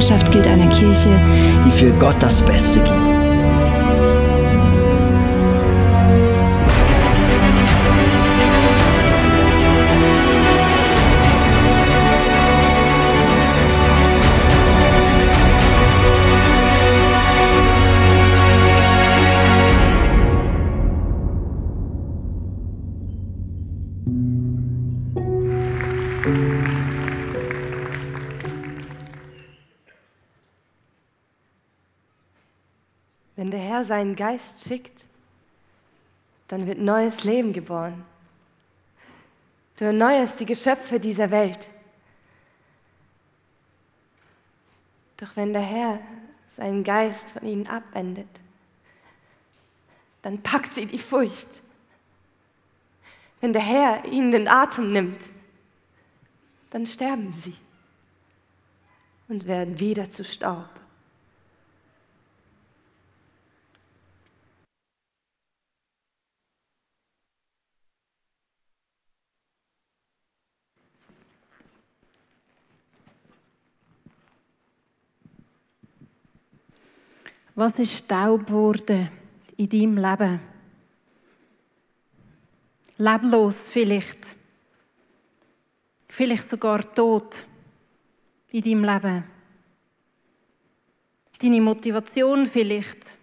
Unsere Leidenschaft gilt einer Kirche, die für Gott das Beste gibt. Wenn Herr seinen Geist schickt, dann wird neues Leben geboren. Du erneuerst die Geschöpfe dieser Welt. Doch wenn der Herr seinen Geist von ihnen abwendet, dann packt sie die Furcht. Wenn der Herr ihnen den Atem nimmt, dann sterben sie und werden wieder zu Staub. Was ist Staub geworden in deinem Leben? Leblos vielleicht. Vielleicht sogar tot in deinem Leben. Deine Motivation vielleicht.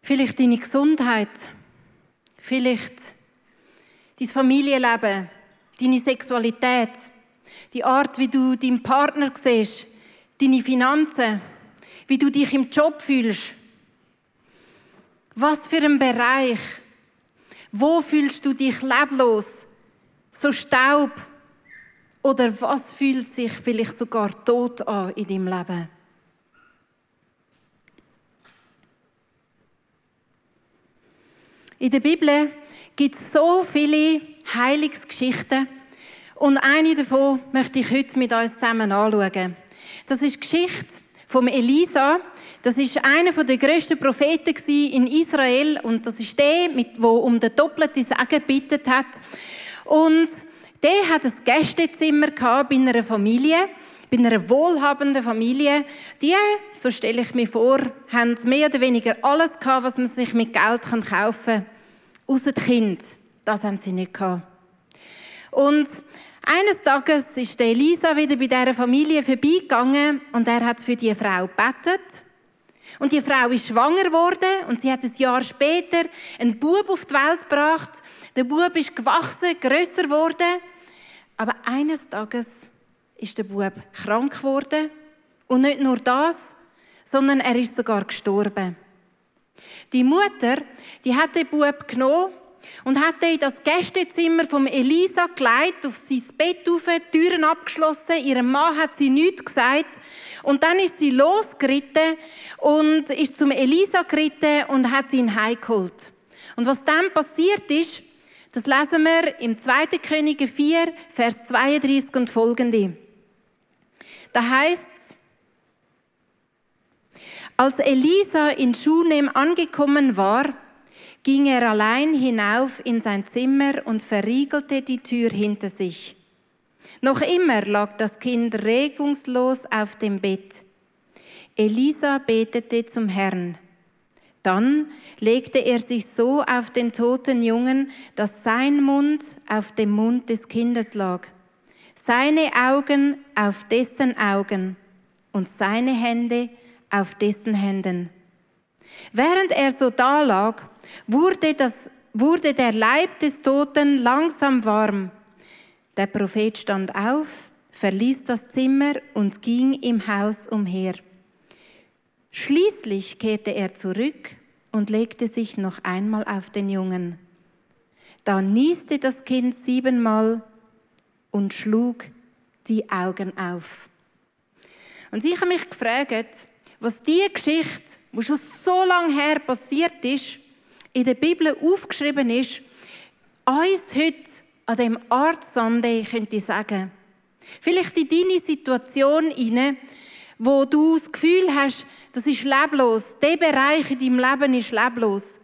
Vielleicht deine Gesundheit. Vielleicht dein Familienleben, deine Sexualität, die Art, wie du deinen Partner siehst, deine Finanzen wie du dich im Job fühlst. Was für ein Bereich. Wo fühlst du dich leblos? So Staub? Oder was fühlt sich vielleicht sogar tot an in deinem Leben? In der Bibel gibt es so viele Heilungsgeschichten und eine davon möchte ich heute mit uns zusammen anschauen. Das ist Geschichte vom Elisa. Das ist einer der grössten Propheten in Israel und das ist der, der um den doppelten Segen gebeten hat. Und der hat ein Gästezimmer bei einer Familie, bei einer wohlhabenden Familie. Die, so stelle ich mir vor, haben mehr oder weniger alles gehabt, was man sich mit Geld kaufen kann. Außer die Kinder. Das haben sie nicht gehabt. Und eines Tages ist Elisa wieder bei dieser Familie vorbeigegangen und er hat für die Frau betet. Und die Frau ist schwanger geworden und sie hat ein Jahr später einen Bub auf die Welt gebracht. Der Bub ist gewachsen, größer geworden. Aber eines Tages ist der Bub krank geworden. Und nicht nur das, sondern er ist sogar gestorben. Die Mutter, die hat den Bub genommen und hat in das Gästezimmer vom Elisa geleitet, auf sein Bett auf, Türen abgeschlossen. Ihrem Mann hat sie nichts gesagt. Und dann ist sie losgeritten und ist zum Elisa geritten und hat ihn heimgeholt. Und was dann passiert ist, das lesen wir im 2. Könige 4, Vers 32 und folgende. Da heißt es, als Elisa in Schunem angekommen war, ging er allein hinauf in sein Zimmer und verriegelte die Tür hinter sich. Noch immer lag das Kind regungslos auf dem Bett. Elisa betete zum Herrn. Dann legte er sich so auf den toten Jungen, dass sein Mund auf dem Mund des Kindes lag, seine Augen auf dessen Augen und seine Hände auf dessen Händen. Während er so da lag, wurde, das, wurde der Leib des Toten langsam warm. Der Prophet stand auf, verließ das Zimmer und ging im Haus umher. Schließlich kehrte er zurück und legte sich noch einmal auf den Jungen. Da nieste das Kind siebenmal und schlug die Augen auf. Und ich habe mich gefragt, was die Geschichte, die schon so lange her passiert ist, in der Bibel aufgeschrieben ist, uns heute an dem Art Sunday könnte ich sagen. Vielleicht in deine Situation hinein, wo du das Gefühl hast, das ist leblos, der Bereich in deinem Leben ist leblos.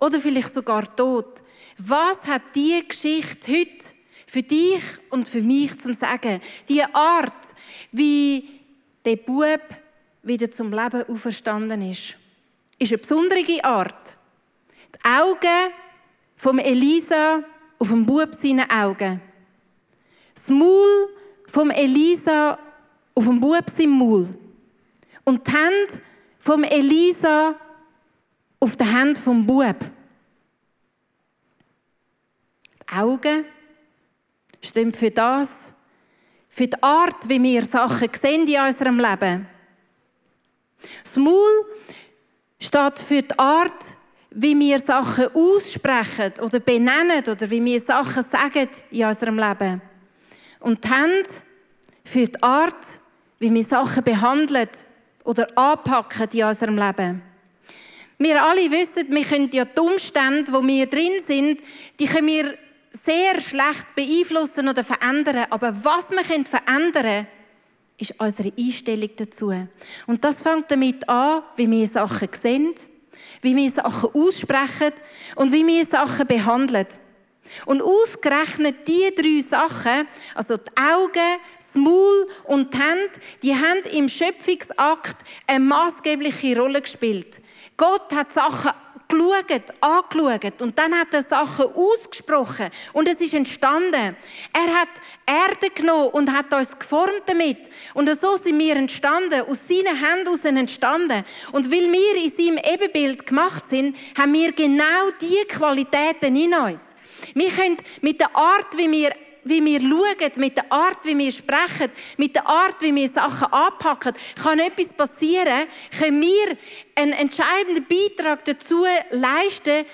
Oder vielleicht sogar tot. Was hat die Geschichte heute für dich und für mich zum Sagen? Die Art, wie der Bub wieder zum Leben auferstanden ist, ist eine besondere Art. Die Augen von Elisa auf dem Bub seine Augen. Das Maul vom Elisa auf dem Bub sein Maul. Und die Hände vom Elisa auf der Hand vom Bub. Die Augen stehen für das, für die Art, wie wir Sachen sehen in unserem Leben. Das Maul steht für die Art, wie wir Sachen aussprechen oder benennen oder wie wir Sachen sagen in unserem Leben. Und die Hände für die Art, wie wir Sachen behandeln oder anpacken in unserem Leben. Wir alle wissen, wir können ja die Umstände, wo wir drin sind, die können wir sehr schlecht beeinflussen oder verändern. Aber was wir verändern können, ist unsere Einstellung dazu. Und das fängt damit an, wie wir Sachen sehen, wie wir Sachen aussprechen und wie wir Sachen behandeln. Und ausgerechnet die drei Sachen, also die Augen, das Maul und die Hände, die haben im Schöpfungsakt eine maßgebliche Rolle gespielt. Gott hat Sachen geschaut, angeschaut. Und dann hat er Sachen ausgesprochen. Und es ist entstanden. Er hat Erde genommen und hat uns geformt damit. Und so sind wir entstanden, aus seinen Händen entstanden. Und weil wir in seinem Ebenbild gemacht sind, haben wir genau diese Qualitäten in uns. Wir können mit der Art, wie wir wie wir schauen, mit der Art, wie wir sprechen, mit der Art, wie wir Sachen anpacken, kann etwas passieren, können wir einen entscheidenden Beitrag dazu leisten,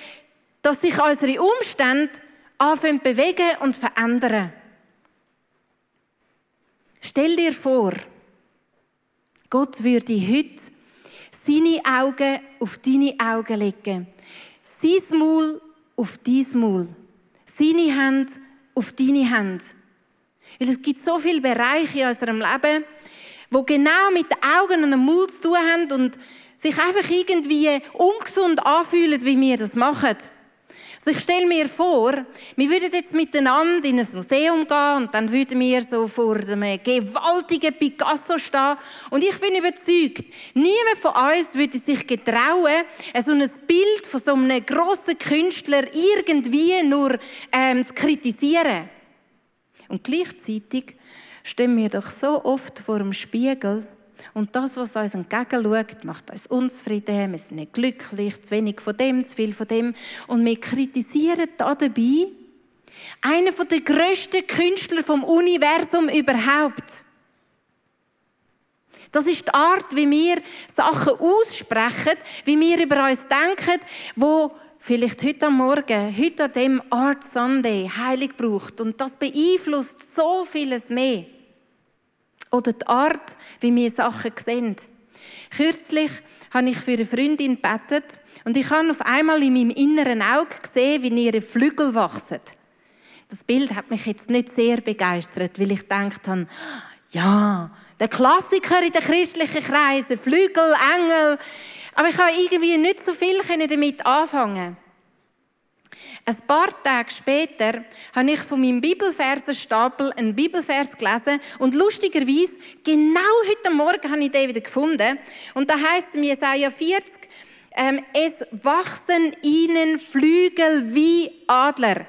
dass sich unsere Umstände anfangen bewegen und verändern. Stell dir vor, Gott würde heute seine Augen auf deine Augen legen, sein Maul auf dein Maul, seine Hände auf deine Hände. Weil es gibt so viele Bereiche in unserem Leben, wo genau mit den Augen und dem Mund zu tun haben und sich einfach irgendwie ungesund anfühlen, wie wir das machen. Also ich stelle mir vor, wir würden jetzt miteinander in ein Museum gehen und dann würden wir so vor einem gewaltigen Picasso stehen. Und ich bin überzeugt, niemand von uns würde sich getrauen, so ein Bild von so einem grossen Künstler irgendwie nur ähm, zu kritisieren. Und gleichzeitig stehen wir doch so oft vor dem Spiegel und das, was uns entgegenschaut, macht uns unzufrieden, wir sind nicht glücklich, zu wenig von dem, zu viel von dem. Und wir kritisieren da dabei einen der grössten Künstler vom Universum überhaupt. Das ist die Art, wie wir Sachen aussprechen, wie wir über uns denken, wo vielleicht heute am Morgen, heute an dem Art Sunday heilig braucht. Und das beeinflusst so vieles mehr. Oder die Art, wie wir Sachen sehen. Kürzlich habe ich für eine Freundin gebetet und ich habe auf einmal in meinem inneren Auge gesehen, wie ihre Flügel wachsen. Das Bild hat mich jetzt nicht sehr begeistert, weil ich gedacht habe, ja, der Klassiker in den christlichen Kreisen, Flügel, Engel. Aber ich habe irgendwie nicht so viel damit anfangen. Ein paar Tage später habe ich von meinem Bibelversenstapel einen Bibelvers gelesen und lustigerweise, genau heute Morgen habe ich den wieder gefunden. Und da heißt es in Jesaja 40, ähm, es wachsen ihnen Flügel wie Adler.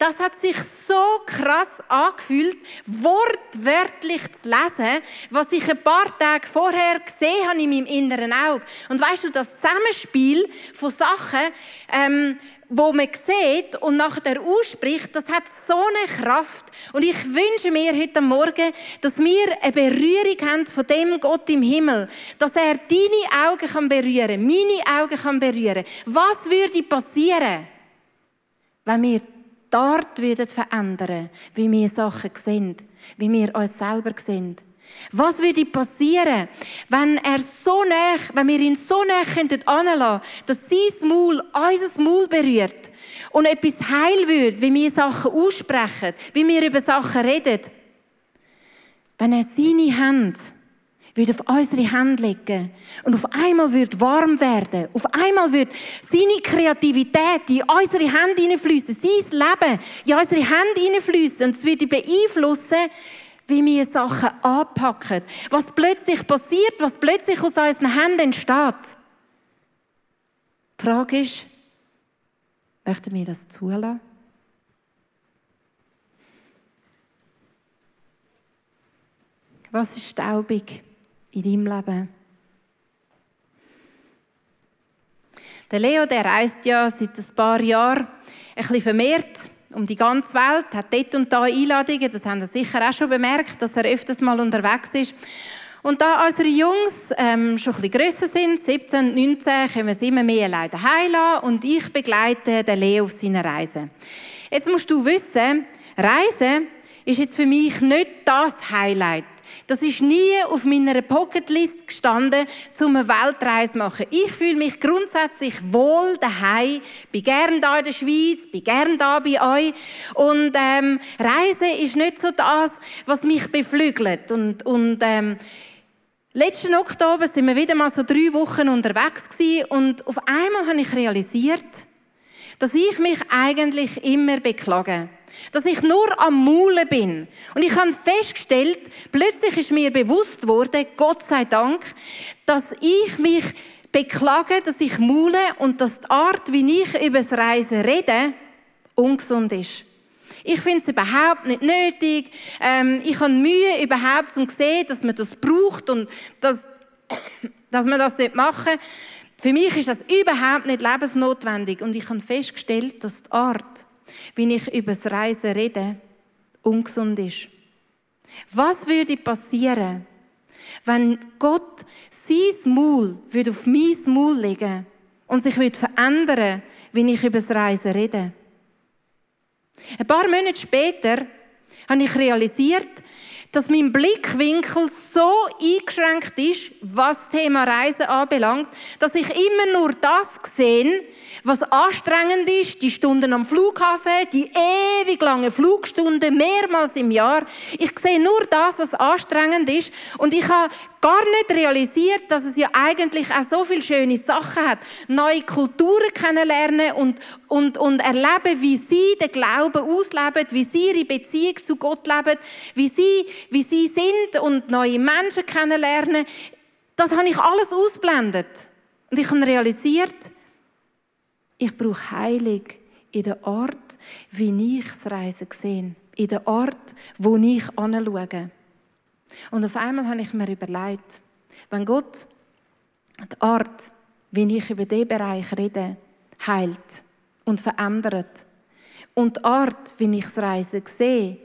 Das hat sich so krass angefühlt, wortwörtlich zu lesen, was ich ein paar Tage vorher gesehen habe in meinem inneren Auge. Und weißt du, das Zusammenspiel von Sachen, ähm, wo man sieht und nachher ausspricht, das hat so eine Kraft. Und ich wünsche mir heute Morgen, dass wir eine Berührung haben von dem Gott im Himmel, dass er deine Augen kann berühren, meine Augen kann berühren. Was würde passieren, wenn wir dort würden verändern, wie wir Sachen sehen, wie wir uns selber sehen? Was würde passieren, wenn er so nah, wenn wir ihn so nah könnten dass sein Maul unser Maul berührt und etwas heil wird, wie wir Sachen aussprechen, wie wir über Sachen reden? Wenn er seine Hände würde auf unsere Hände legen und auf einmal wird warm werden. Auf einmal wird seine Kreativität in unsere Hände hineinfließen, sein Leben in unsere Hände hineinfließen und es würde beeinflussen, wie wir Sachen anpacken. Was plötzlich passiert, was plötzlich aus unseren Händen entsteht. Die Frage ist, möchten wir das zulassen? Was ist staubig in deinem Leben? Der Leo, der reist ja seit ein paar Jahren ein bisschen vermehrt um die ganze Welt, hat dort und da Einladungen, das haben Sie sicher auch schon bemerkt, dass er öfters mal unterwegs ist. Und da unsere Jungs ähm, schon ein bisschen grösser sind, 17, 19, können wir sie immer mehr leider heilen und ich begleite den Leo auf seiner Reise. Jetzt musst du wissen, Reisen ist jetzt für mich nicht das Highlight. Das ist nie auf meiner Pocketlist gestanden, um eine Weltreise zu machen. Ich fühle mich grundsätzlich wohl daheim, bin gern da in der Schweiz, bin gern da bei euch. Und ähm, Reisen ist nicht so das, was mich beflügelt. Und, und ähm, Letzten Oktober sind wir wieder mal so drei Wochen unterwegs gewesen und auf einmal habe ich realisiert, dass ich mich eigentlich immer beklage. Dass ich nur am Maulen bin. Und ich habe festgestellt, plötzlich ist mir bewusst worden, Gott sei Dank, dass ich mich beklage, dass ich maule und dass die Art, wie ich über das Reisen rede, ungesund ist. Ich finde es überhaupt nicht nötig. Ähm, ich habe Mühe überhaupt, zu sehen, dass man das braucht und dass, dass man das nicht machen sollte. Für mich ist das überhaupt nicht lebensnotwendig. Und ich habe festgestellt, dass die Art, wie ich über das Reisen rede, ungesund ist. Was würde passieren, wenn Gott sein Maul auf mein Maul legen und sich würde verändern, wie ich über das Reisen rede? Ein paar Monate später habe ich realisiert, dass mein Blickwinkel so eingeschränkt ist, was das Thema Reisen anbelangt, dass ich immer nur das sehe, was anstrengend ist, die Stunden am Flughafen, die ewig langen Flugstunden, mehrmals im Jahr. Ich sehe nur das, was anstrengend ist und ich habe gar nicht realisiert, dass es ja eigentlich auch so viele schöne Sachen hat. Neue Kulturen kennenlernen und, und, und erleben, wie sie den Glauben ausleben, wie sie ihre Beziehung zu Gott leben, wie sie, wie sie sind und neue Menschen kennenlernen. Das habe ich alles ausblendet. Und ich habe realisiert, ich brauche Heilung in der Art, wie ich das Reisen sehe. In der Art, wo ich anschaue. Und auf einmal habe ich mir überlegt, wenn Gott die Art, wie ich über diesen Bereich rede, heilt und verändert und die Art, wie ich das Reisen sehe,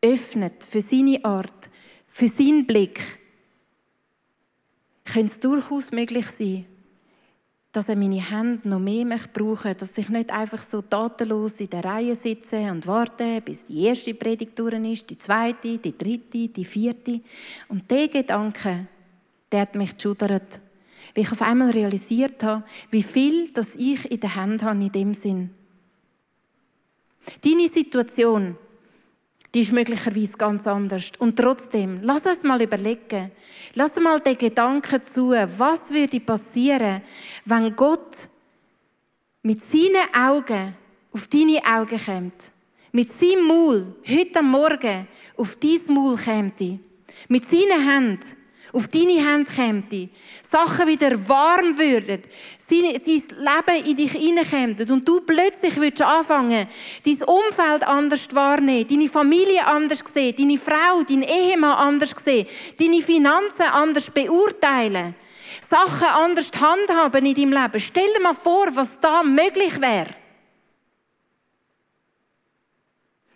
öffnet für seine Art, für seinen Blick, könnte es durchaus möglich sein, dass er meine Hände noch mehr brauchen möchte, dass ich nicht einfach so tatenlos in der Reihe sitze und warte, bis die erste Predigt durch ist, die zweite, die dritte, die vierte. Und der Gedanke, der hat mich geschudert, weil ich auf einmal realisiert habe, wie viel das ich in der Hand habe in dem Sinn. Deine Situation, die ist möglicherweise ganz anders. Und trotzdem, lass uns mal überlegen. Lass mal den Gedanken zu, was würde passieren, wenn Gott mit seinen Augen auf deine Augen kommt. Mit seinem Maul heute am Morgen auf dein Maul kommt. Mit seinen Händen auf deine Hände käme, Sachen wieder warm würden, sein, Leben in dich hineinkäme und du plötzlich würdest anfangen, dein Umfeld anders wahrnehmen, deine Familie anders sehen, deine Frau, dein Ehemann anders sehen, deine Finanzen anders beurteilen, Sachen anders handhaben in deinem Leben. Stell dir mal vor, was da möglich wäre.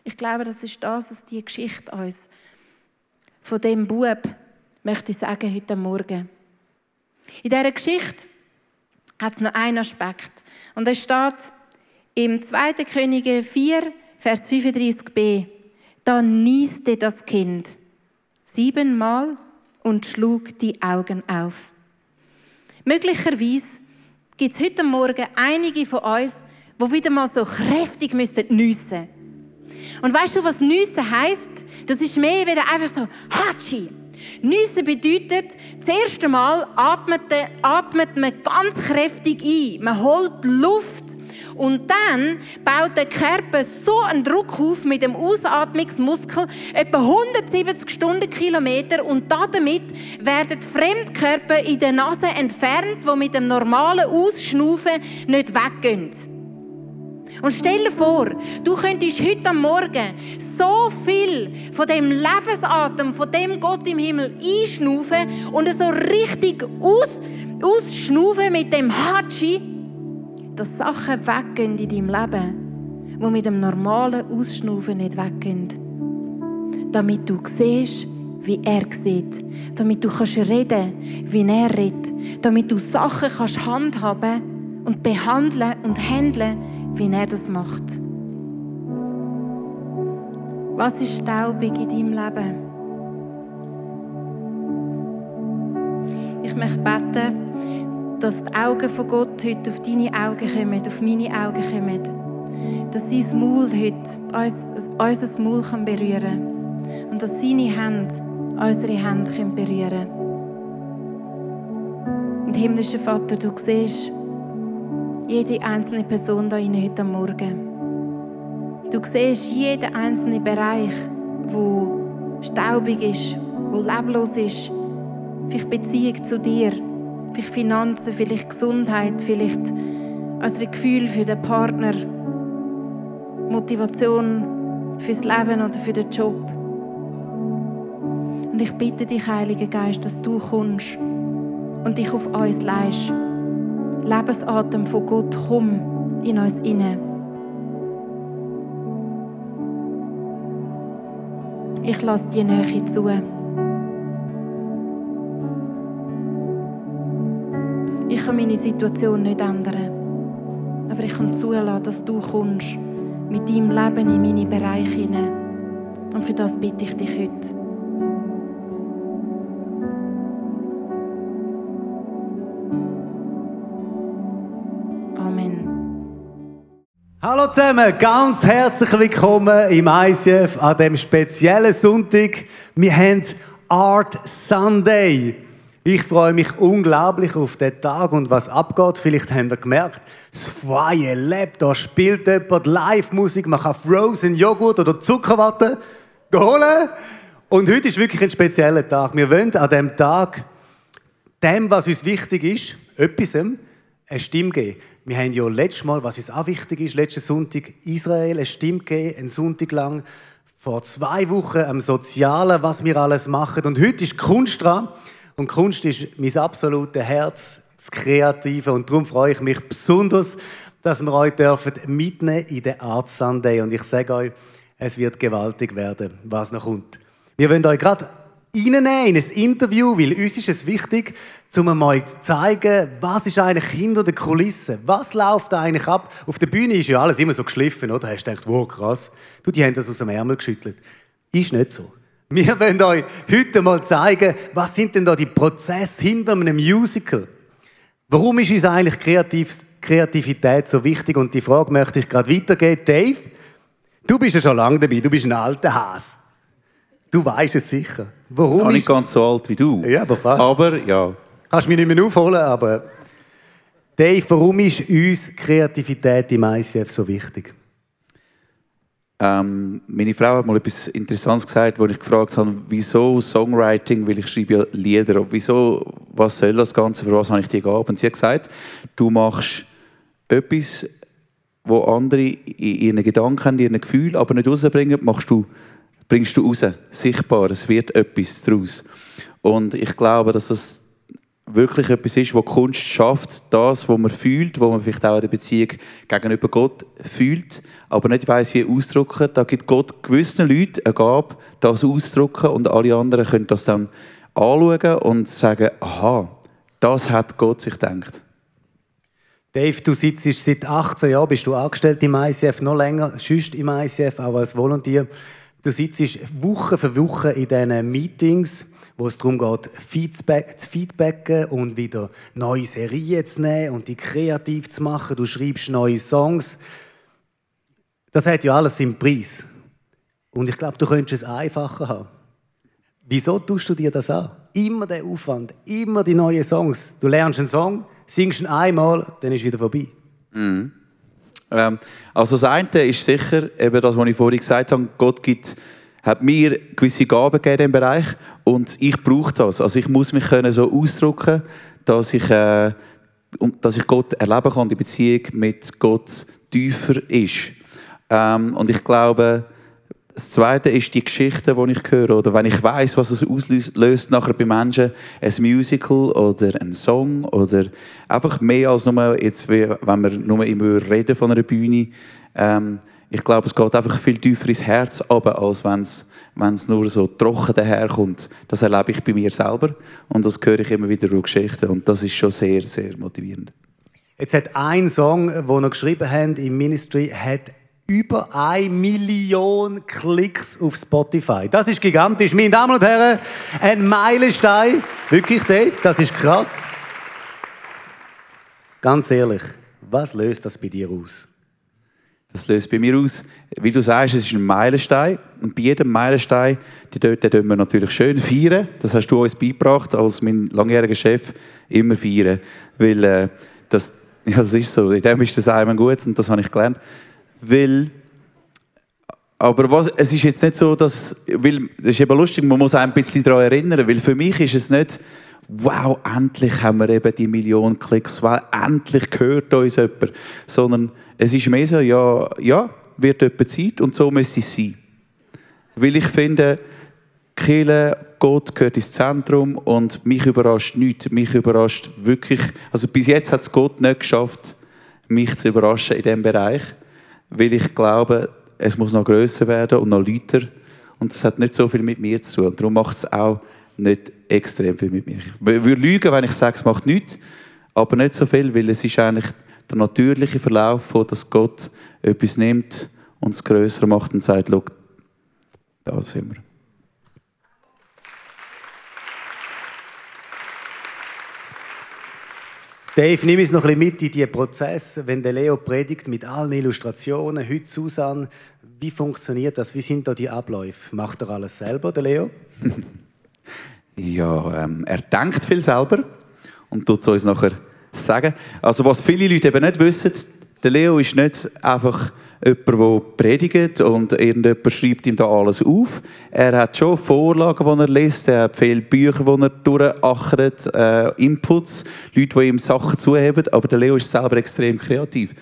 Ich glaube, das ist das, was die Geschichte uns von dem Bub möchte ich sagen heute Morgen. In dieser Geschichte hat es noch einen Aspekt. Und es steht im 2. Könige 4, Vers 35b. Da nieste das Kind. siebenmal und schlug die Augen auf. Möglicherweise gibt es heute Morgen einige von uns, die wieder mal so kräftig müssen nüssen. Und weißt du, was nüssen heißt? Das ist mehr wieder einfach so Hatschi. Nüssen bedeutet, das erste Mal atmet, atmet man ganz kräftig ein. Man holt Luft und dann baut der Körper so einen Druck auf mit dem Ausatmungsmuskel, etwa 170 Stundenkilometer und damit werden Fremdkörper in der Nase entfernt, die mit dem normalen Ausschnaufen nicht weggehen. Und stell dir vor, du könntest heute Morgen so viel von dem Lebensatem, von dem Gott im Himmel einschnaufen und so richtig aus, ausschnaufen mit dem Hatschi, dass Sachen weggehen in deinem Leben, die mit dem normalen Ausschnaufen nicht weggehen. Damit du siehst, wie er sieht. Damit du kannst reden wie er redet. Damit du Sachen kannst handhaben und behandeln und handeln, wie er das macht. Was ist staubig in deinem Leben? Ich möchte beten, dass die Augen von Gott heute auf deine Augen kommen, auf meine Augen kommen. Dass sein Maul heute uns, unser Maul berühren kann. Und dass seine Hände unsere Hände berühren können. Und himmlischer Vater, du siehst jede einzelne Person hier heute Morgen. Du siehst jeden einzelnen Bereich, wo staubig ist, wo leblos ist. Vielleicht Beziehung zu dir vielleicht Finanzen, vielleicht Gesundheit, vielleicht unsere Gefühl für den Partner, Motivation fürs Leben oder für den Job. Und ich bitte dich, Heiliger Geist, dass du kommst und dich auf uns leist. Lebensatem von Gott, komm in uns inne. Ich lasse die Nähe zu. kann meine Situation nicht ändern. Aber ich kann zulassen, dass du kommst mit deinem Leben in meine Bereiche hinein. Und für das bitte ich dich heute. Hallo zusammen, ganz herzlich willkommen im ICF an dem speziellen Sonntag. Wir haben Art Sunday. Ich freue mich unglaublich auf den Tag und was abgeht. Vielleicht habt ihr gemerkt, das Feuer lebt, da spielt jemand Live-Musik, man kann Frozen Joghurt oder Zuckerwatte holen. Und heute ist wirklich ein spezieller Tag. Wir wollen an diesem Tag dem, was uns wichtig ist, etwas eine Stimme geben. Wir haben ja letztes Mal, was uns auch wichtig ist, letzten Sonntag Israel eine Stimme gegeben, einen Sonntag lang. Vor zwei Wochen am Sozialen, was wir alles machen. Und heute ist Kunst dran. Und Kunst ist mein absolutes Herz, das Kreative. Und darum freue ich mich besonders, dass wir euch dürfen mitnehmen in den Art Sunday. Und ich sage euch, es wird gewaltig werden, was noch kommt. Wir wollen euch gerade reinnehmen in ein Interview, weil uns ist es wichtig, um euch zu zeigen, was ist eigentlich hinter der Kulisse? Was läuft eigentlich ab? Auf der Bühne ist ja alles immer so geschliffen, oder? Hast du gedacht, wow, krass. Du, die haben das aus dem Ärmel geschüttelt. Ist nicht so. Wir wollen euch heute mal zeigen, was sind denn da die Prozesse hinter einem Musical? Warum ist uns eigentlich Kreativität so wichtig? Und die Frage möchte ich gerade weitergeben. Dave, du bist ja schon lange dabei, du bist ein alter Has. Du weißt es sicher. Warum ja, nicht ganz so alt wie du. Ja, aber fast. Aber ja. Kannst mich nicht mehr aufholen, aber Dave, warum ist uns Kreativität im ICF so wichtig? Ähm, meine Frau hat mal etwas Interessantes gesagt, wo ich gefragt habe, wieso Songwriting, weil ich schreibe ja Lieder, wieso, was soll das Ganze, für was habe ich die Gabe? Und sie hat gesagt, du machst etwas, wo andere in ihren Gedanken in ihren Gefühlen, aber nicht rausbringen, machst du, bringst du raus, sichtbar, es wird etwas daraus. Und ich glaube, dass das wirklich etwas ist, was Kunst schafft, das, was man fühlt, was man vielleicht auch in der Beziehung gegenüber Gott fühlt, aber nicht weiß wie ausdrücken. Da gibt Gott gewissen Leuten eine Gabe, das auszudrücken und alle anderen können das dann anschauen und sagen, aha, das hat Gott sich gedacht. Dave, du sitzt seit 18 Jahren, bist du angestellt im ICF, noch länger, sonst im ICF, auch als Volontier. Du sitzt Woche für Woche in diesen Meetings, wo es darum geht, Feedback, zu feedbacken und wieder neue Serien zu nehmen und die kreativ zu machen. Du schreibst neue Songs. Das hat ja alles seinen Preis. Und ich glaube, du könntest es einfacher haben. Wieso tust du dir das an? Immer der Aufwand, immer die neuen Songs. Du lernst einen Song, singst ihn einmal, dann ist wieder vorbei. Mhm. Ähm, also das eine ist sicher, eben das, was ich vorhin gesagt habe, Gott gibt, hat mir gewisse Gaben gegeben diesem Bereich und ich brauche das. Also ich muss mich können so ausdrücken, dass ich, äh, dass ich Gott erleben kann, die Beziehung mit Gott tiefer ist. Ähm, und ich glaube, das Zweite ist die Geschichte, die ich höre. Oder wenn ich weiß, was es auslöst nachher bei Menschen, ein Musical oder ein Song oder einfach mehr als nur, jetzt, wenn wir nur immer reden von einer Bühne. Ähm, ich glaube, es geht einfach viel tiefer ins Herz aber als wenn es nur so trocken daherkommt. Das erlebe ich bei mir selber und das höre ich immer wieder durch Geschichten und das ist schon sehr, sehr motivierend. Jetzt hat ein Song, den wir geschrieben haben im Ministry, hat über eine Million Klicks auf Spotify. Das ist gigantisch. Meine Damen und Herren, ein Meilenstein. Wirklich, Dave, das ist krass. Ganz ehrlich, was löst das bei dir aus? Das löst bei mir aus, wie du sagst, es ist ein Meilenstein. Und bei jedem Meilenstein, den wir natürlich schön feiern. Das hast du uns beigebracht, als mein langjähriger Chef, immer feiern. Weil äh, das, ja, das ist so. In dem ist das einmal gut und das habe ich gelernt. Weil, aber was, es ist jetzt nicht so, dass, weil, das ist eben lustig, man muss ein bisschen daran erinnern, weil für mich ist es nicht, wow, endlich haben wir eben die Million Klicks, wow, endlich gehört uns jemand, sondern es ist mehr so, ja, ja, wird jemand Zeit und so müsste es sein. Weil ich finde, Kirche, Gott gehört ins Zentrum und mich überrascht nichts. Mich überrascht wirklich, also bis jetzt hat es Gott nicht geschafft, mich zu überraschen in diesem Bereich weil ich glaube, es muss noch größer werden und noch lauter. Und das hat nicht so viel mit mir zu tun. darum macht es auch nicht extrem viel mit mir. Ich würde lügen, wenn ich sage, es macht nichts, aber nicht so viel, weil es ist eigentlich der natürliche Verlauf, von, dass Gott etwas nimmt und es größer macht und sagt, da sind wir. Dave, nimm uns noch ein bisschen mit in diesen Prozess, wenn der Leo predigt mit allen Illustrationen, heute Susan. Wie funktioniert das? Wie sind da die Abläufe? Macht er alles selber, der Leo? ja, ähm, er denkt viel selber und tut es uns nachher sagen. Also was viele Leute eben nicht wissen, der Leo ist nicht einfach jemand, der predigt und irgendjemand schreibt ihm da alles auf. Er hat schon Vorlagen, die er liest, er hat viele Bücher, die er durchachert, äh, Inputs, Leute, die ihm Sachen zuheben, aber der Leo ist selber extrem kreativ.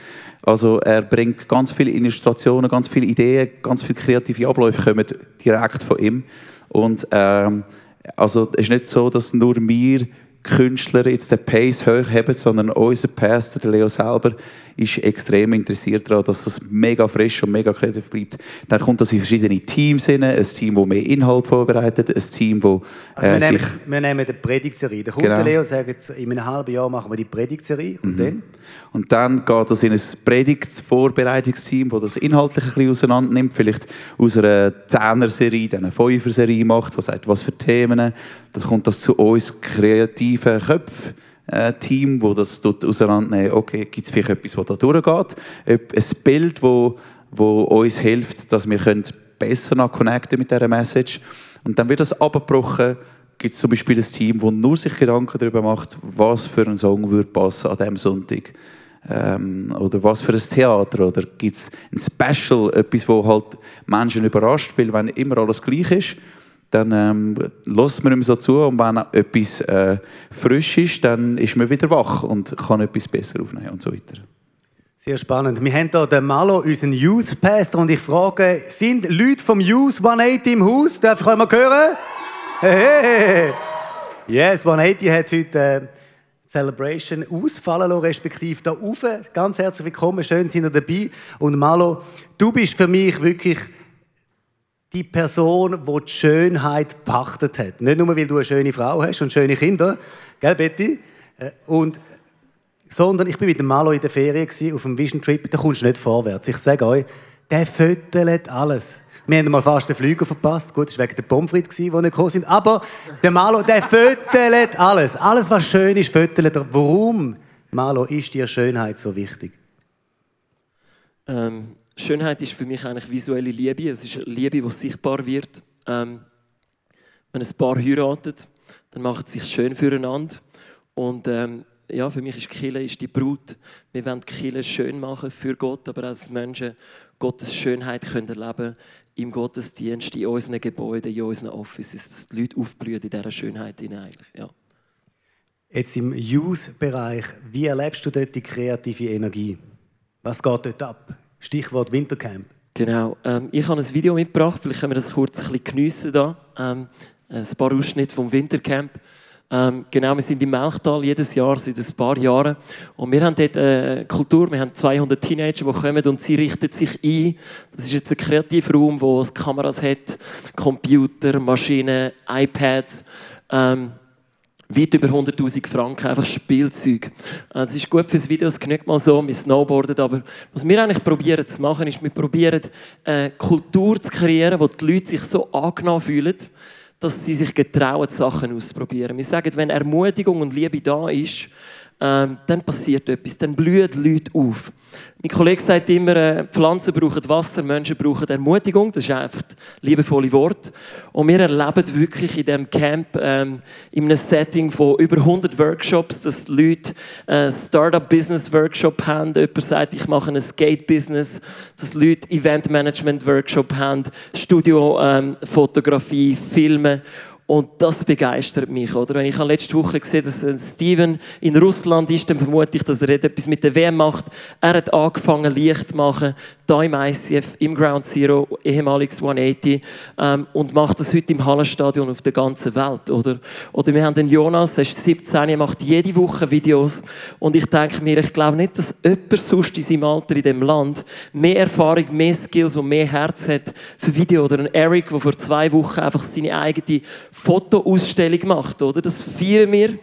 Also er bringt ganz viele Illustrationen, ganz viele Ideen, ganz viele kreative Abläufe kommen direkt von ihm. Und ähm, also es ist nicht so, dass nur wir Künstler jetzt den Pace hoch haben, sondern unser Pastor, der Leo selber, ist extrem interessiert daran, dass das mega frisch und mega kreativ bleibt. Dann kommt das in verschiedene Teams rein, ein Team, das mehr Inhalt vorbereitet, ein Team, das also wir, äh, nehmen, wir nehmen die Predigtserie. Da kommt genau. der Leo und sagt, in einem halben Jahr machen wir die Predigtserie und mhm. dann? Und dann geht das in ein Predigtvorbereitungsteam, das das inhaltlich ein bisschen auseinander nimmt, vielleicht aus einer Zehner-Serie, dann eine Fünfer-Serie macht, was sagt, was für Themen. Dann kommt das zu uns kreativen Köpfen äh, wo das dort auseinandernehmen, okay, gibt es vielleicht etwas, das da durchgeht, ein Bild, wo, wo uns hilft, dass wir können besser noch connecten mit dieser Message. Und dann wird das abgebrochen, gibt es zum Beispiel ein Team, das nur sich Gedanken darüber macht, was für ein Song würde passen an diesem Sonntag. Ähm, oder was für ein Theater. Oder gibt es ein Special, etwas, das halt Menschen überrascht, weil wenn immer alles gleich ist, dann ähm, lässt man ihm so zu und wenn etwas äh, frisch ist, dann ist man wieder wach und kann etwas besser aufnehmen und so weiter. Sehr spannend. Wir haben hier den Malo, unseren Youth Pastor, und ich frage, sind Leute vom Youth 180 im Haus? Darf ich euch mal hören? Hey, Yes, 180 hat heute äh, Celebration ausfallen lassen, respektive da rauf. Ganz herzlich willkommen, schön sind ihr dabei. Und Malo, du bist für mich wirklich die Person, die die Schönheit pachtet hat. Nicht nur, weil du eine schöne Frau hast und schöne Kinder, gell, Betty? Äh, und, sondern ich bin mit dem Malo in der Ferien auf einem Vision Trip, da kommst du nicht vorwärts. Ich sage euch, der füttert alles. Wir haben mal fast den Flüger verpasst. Gut, das war wegen der Pommes frites, die nicht gekommen sind. Aber der Malo, der fötelt alles. Alles, was schön ist, fötelt er. Warum, Malo, ist dir Schönheit so wichtig? Ähm, Schönheit ist für mich eigentlich visuelle Liebe. Es ist Liebe, die sichtbar wird. Ähm, wenn ein Paar heiratet, dann macht es sich schön füreinander. Und ähm, ja, für mich ist Kille ist die Brut. Wir wollen Kille schön machen für Gott, aber auch dass Menschen Gottes Schönheit können erleben im Gottesdienst, in unseren Gebäuden, in unseren Offices, dass die Leute aufblühen in dieser Schönheit eigentlich. Ja. Jetzt im Youth-Bereich, wie erlebst du dort die kreative Energie? Was geht dort ab? Stichwort Wintercamp. Genau. Ähm, ich habe ein Video mitgebracht, vielleicht können wir das kurz ein bisschen geniessen da. Ähm, ein paar Ausschnitte vom Wintercamp. Ähm, genau, wir sind im Melchtal jedes Jahr seit ein paar Jahren und wir haben dort eine Kultur, wir haben 200 Teenager, die kommen und sie richten sich ein. Das ist jetzt ein Kreativraum, wo es Kameras hat, Computer, Maschinen, iPads. Ähm, weit über 100'000 Franken, einfach Spielzeug. Es ist gut fürs Video, es genügt mal so, wir snowboarden, aber was wir eigentlich probieren zu machen, ist, wir probieren eine Kultur zu kreieren, wo die Leute sich so angenommen fühlen, dass sie sich getrauen, Sachen auszuprobieren. Wir sagen, wenn Ermutigung und Liebe da ist, ähm, dann passiert etwas, dann blühen Leute auf. Mein Kollege sagt immer, äh, Pflanzen brauchen Wasser, Menschen brauchen Ermutigung. Das ist einfach liebevolle Wort. Und wir erleben wirklich in diesem Camp, ähm, in einem Setting von über 100 Workshops, dass Leute äh, Startup-Business-Workshop haben. Jemand sagt, ich mache ein Skate-Business. Dass Leute Event-Management-Workshop haben, Studio-Fotografie, ähm, Filme. Und das begeistert mich, oder? Wenn ich letzte Woche gesehen dass Steven in Russland ist, dann vermute ich, dass er etwas mit der WM macht. Er hat angefangen, Licht zu machen, hier im ICF, im Ground Zero, ehemaliges 180, ähm, und macht das heute im Hallenstadion auf der ganzen Welt, oder? Oder wir haben den Jonas, er ist 17, er macht jede Woche Videos, und ich denke mir, ich glaube nicht, dass jemand sonst in seinem Alter in dem Land mehr Erfahrung, mehr Skills und mehr Herz hat für Video, oder ein Eric, der vor zwei Wochen einfach seine eigene Fotoausstellung macht, oder? Das feiern wir.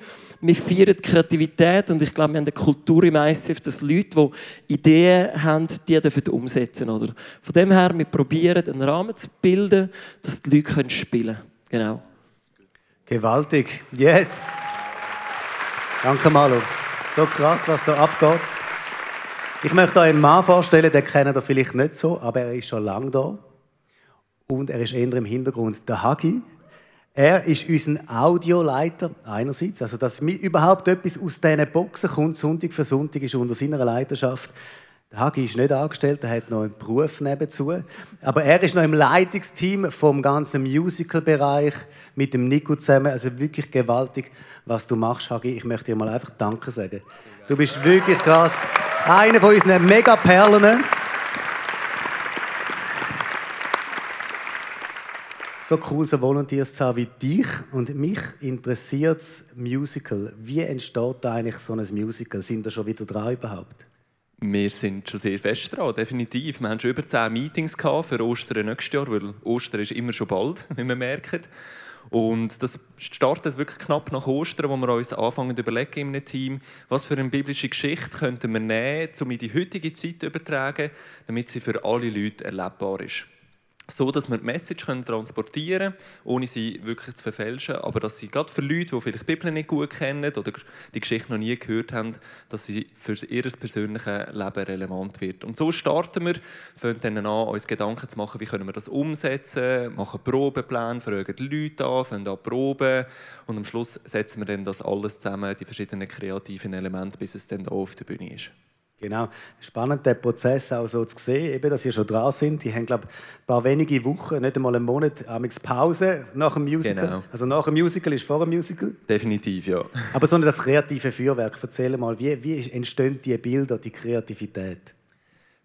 Wir feiern die Kreativität und ich glaube, wir haben eine Kultur im ICF, dass Leute, die Ideen haben, die dürfen umsetzen, oder? Von dem her, wir probieren, einen Rahmen zu bilden, dass die Leute spielen können. Genau. Gewaltig. Yes. Danke, Malo. So krass, was da abgeht. Ich möchte euch einen Mann vorstellen, den kennt ihr vielleicht nicht so, aber er ist schon lange da. Und er ist eher im Hintergrund. Der Hagi. Er ist unser Audioleiter einerseits, also dass überhaupt etwas aus diesen Boxen kommt, Sonntag für Sonntag, ist unter seiner Leidenschaft. Der Hagi ist nicht angestellt, er hat noch einen Beruf nebenzu. Aber er ist noch im Leitungsteam vom ganzen Musical-Bereich mit dem Nico zusammen. Also wirklich gewaltig, was du machst, Hagi. Ich möchte dir mal einfach Danke sagen. Du bist wirklich krass. Einer von unseren Mega-Perlen. So cool, so Volunteers zu haben wie dich. Und mich interessiert das Musical. Wie entsteht da eigentlich so ein Musical? Sind da schon wieder dran überhaupt? Wir sind schon sehr fest dran, definitiv. Wir haben schon über zehn Meetings für Ostern nächstes Jahr, weil Ostern ist immer schon bald, wie wir merken. Und das startet wirklich knapp nach Ostern, wo wir uns anfangen zu überlegen einem Team, was für eine biblische Geschichte könnten wir nehmen, um in die heutige Zeit zu übertragen, damit sie für alle Leute erlebbar ist so dass wir die Message können transportieren können, ohne sie wirklich zu verfälschen, aber dass sie gerade für Leute, die vielleicht die Bibel nicht gut kennen oder die Geschichte noch nie gehört haben, dass sie für ihr persönliches Leben relevant wird. Und so starten wir, fangen dann an, uns Gedanken zu machen, wie können wir das umsetzen, machen Probepläne, fragen die Leute an, fangen an Proben und am Schluss setzen wir dann das alles zusammen, die verschiedenen kreativen Elemente, bis es dann auf der Bühne ist. Genau, spannend, den Prozess auch so zu sehen, eben, dass Sie schon dran sind. Die haben, glaube ein paar wenige Wochen, nicht einmal einen Monat, Pause nach dem Musical. Genau. Also nach dem Musical ist vor dem Musical. Definitiv, ja. Aber so das kreative Feuerwerk, erzähl mal, wie, wie entstehen die Bilder, die Kreativität?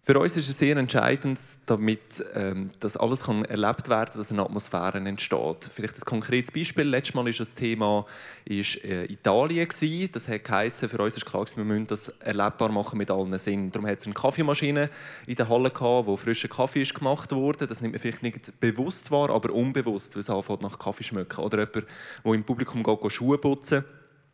Für uns ist es sehr entscheidend, damit ähm, das alles kann erlebt werden dass eine Atmosphäre entsteht. Vielleicht ein konkretes Beispiel. Letztes Mal war das Thema ist, äh, Italien. Gewesen. Das hat für uns ist klar, wir müssen das erlebbar machen mit allen Sinnen. Darum hat es eine Kaffeemaschine in der Halle gehabt, wo frischer Kaffee ist gemacht wurde. Das nimmt man vielleicht nicht bewusst wahr, aber unbewusst, weil es anfängt nach Kaffee schmecken. Oder jemand, der im Publikum geht, geht Schuhe putzen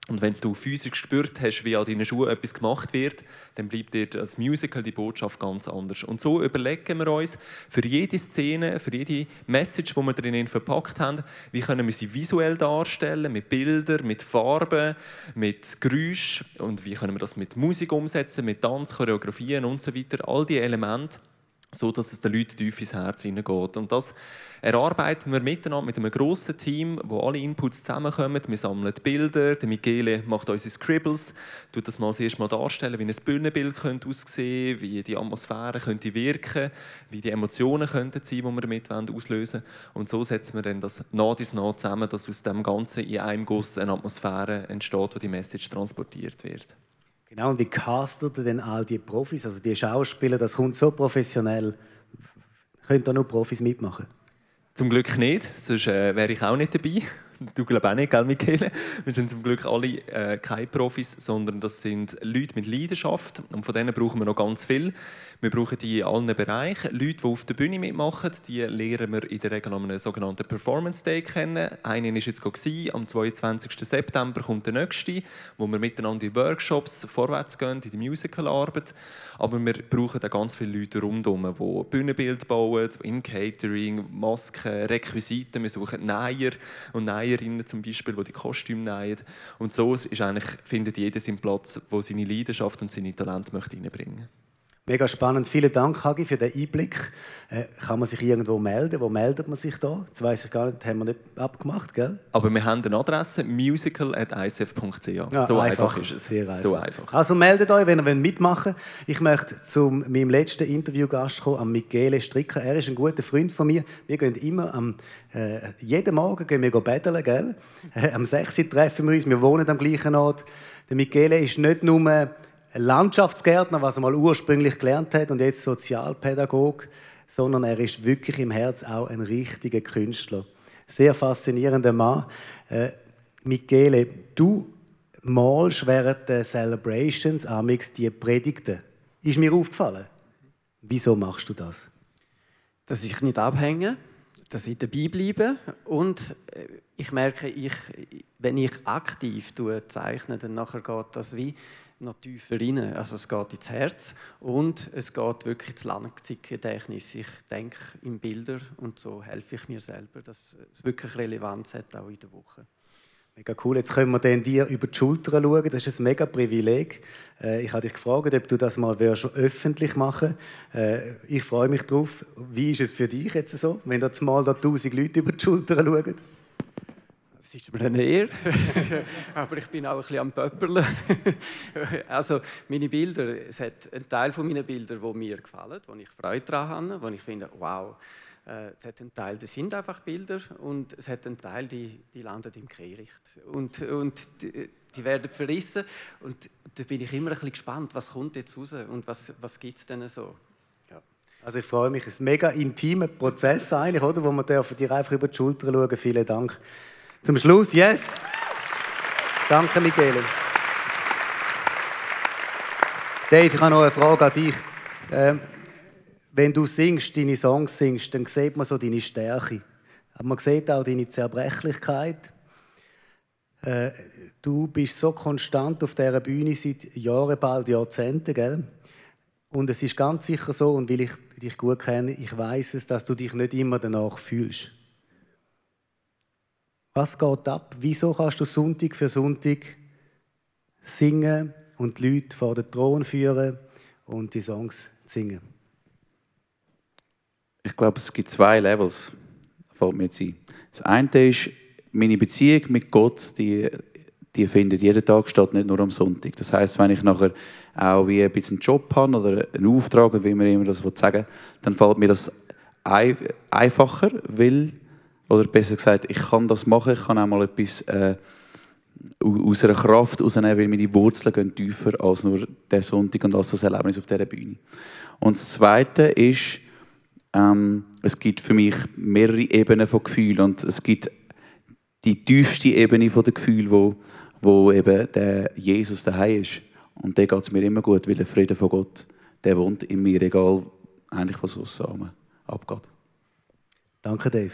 Und wenn du physisch gespürt hast, wie an deinen Schuhen etwas gemacht wird, dann bleibt dir als Musical die Botschaft ganz anders. Und so überlegen wir uns für jede Szene, für jede Message, die wir drinnen verpackt haben, wie können wir sie visuell darstellen, mit Bildern, mit Farben, mit Geräusch und wie können wir das mit Musik umsetzen, mit Tanz, Choreografien und so weiter. All diese Elemente so dass es den Leuten tief ins Herz hineingeht. Und das erarbeiten wir miteinander mit einem grossen Team, wo alle Inputs zusammenkommen. Wir sammeln Bilder, der Michele macht unsere Scribbles, tut das mal das Mal darstellen, wie ein Bühnenbild könnte aussehen wie die Atmosphäre könnte wirken wie die Emotionen könnten sein, die wir damit auslösen wollen. Und so setzen wir dann das nah dies nah zusammen, dass aus dem Ganzen in einem Guss eine Atmosphäre entsteht, wo die Message transportiert wird. Genau, und wie castet ihr denn all die Profis, also die Schauspieler, das kommt so professionell. Können da nur Profis mitmachen? Zum Glück nicht, sonst äh, wäre ich auch nicht dabei. Du glaubst auch nicht, gell, Michele? Wir sind zum Glück alle äh, keine Profis, sondern das sind Leute mit Leidenschaft und von denen brauchen wir noch ganz viel. Wir brauchen die in allen Bereichen. Leute, die auf der Bühne mitmachen, die lernen wir in der Regel an einem sogenannten Performance Day kennen. Einen ist jetzt gewesen, am 22. September kommt der nächste, wo wir miteinander in Workshops vorwärts gehen, in die Musicalarbeit. Aber wir brauchen auch ganz viele Leute rundherum, die Bühnenbild bauen, im Catering, Masken, Requisiten. Wir suchen Näher und Näherinnen zum Beispiel, die die Kostüme nähen. Und so ist eigentlich, findet jeder seinen Platz, wo seine Leidenschaft und seine Talente möchte reinbringen möchte. Mega spannend. Vielen Dank, Hagi, für den Einblick. Äh, kann man sich irgendwo melden? Wo meldet man sich da? Das weiß ich gar nicht, das haben wir nicht abgemacht, gell? Aber wir haben eine Adresse, musical.icf.ch. Ja, so einfach, einfach, ist es. Sehr einfach. So einfach. Also meldet euch, wenn ihr mitmachen wollt. Ich möchte zu meinem letzten Interviewgast kommen, an Michele Stricker. Er ist ein guter Freund von mir. Wir gehen immer am, äh, jeden Morgen gehen wir betteln, gell? Äh, am 6 Uhr treffen wir uns, wir wohnen am gleichen Ort. Der Michele ist nicht nur Landschaftsgärtner, was er mal ursprünglich gelernt hat und jetzt Sozialpädagog, sondern er ist wirklich im Herz auch ein richtiger Künstler. Sehr faszinierender Mann. Äh, Michele, du malst während der Celebrations amix die Predigten. Ist mir aufgefallen. Wieso machst du das? Dass ich nicht abhänge, dass ich dabei bleibe und äh, ich merke, ich, wenn ich aktiv zeichne, dann nachher geht das wie noch tiefer rein. Also es geht ins Herz und es geht wirklich ins Langzeitgedächtnis. Ich denke in Bilder und so helfe ich mir selber, dass es wirklich Relevanz hat, auch in der Woche. Mega cool. Jetzt können wir dann dir über die Schulter schauen. Das ist ein mega Privileg. Äh, ich habe dich gefragt, ob du das mal öffentlich machen äh, Ich freue mich drauf. Wie ist es für dich jetzt so, wenn da mal da tausend Leute über die Schulter schauen? Ist mir eine Ehre. Aber ich bin auch ein bisschen am Pöpperle. also meine Bilder, es hat einen Teil von meinen Bildern, die mir gefallen, wo ich Freude daran habe, wo ich finde, wow, äh, es hat einen Teil, das sind einfach Bilder und es hat einen Teil, die, die landen im Kehricht. Und, und die, die, werden verrissen und da bin ich immer ein bisschen gespannt, was kommt jetzt raus und was, was gibt es denn so. Also ich freue mich, es ist ein mega intimer Prozess eigentlich, oder, wo man dir einfach über die Schulter schauen Vielen Dank. Zum Schluss, yes. Danke, Michele. Dave, ich habe noch eine Frage an dich. Ähm, wenn du singst, deine Songs singst, dann sieht man so deine Stärke. Aber man sieht auch deine Zerbrechlichkeit. Äh, du bist so konstant auf dieser Bühne seit Jahren, bald Jahrzehnten, gell? Und es ist ganz sicher so, und weil ich dich gut kenne, ich weiß es, dass du dich nicht immer danach fühlst. Was geht ab? Wieso kannst du Sonntag für Sonntag singen und die Leute vor den Thron führen und die Songs singen? Ich glaube, es gibt zwei Levels, fällt mir jetzt ein. Das eine ist, meine Beziehung mit Gott, die, die findet jeden Tag statt, nicht nur am Sonntag. Das heißt, wenn ich nachher auch wie ein bisschen einen Job habe oder einen Auftrag, wie man immer das sagen will, dann fällt mir das einfacher, weil oder besser gesagt, ich kann das machen, ich kann auch mal etwas äh, aus einer Kraft herausnehmen, weil meine Wurzeln gehen tiefer als nur der Sonntag und als das Erlebnis auf dieser Bühne. Und das Zweite ist, ähm, es gibt für mich mehrere Ebenen von Gefühlen und es gibt die tiefste Ebene von den Gefühlen, wo, wo eben der Jesus daheim ist. Und der geht es mir immer gut, weil der Friede von Gott, der wohnt in mir, egal eigentlich was aussen abgeht. Danke, Dave.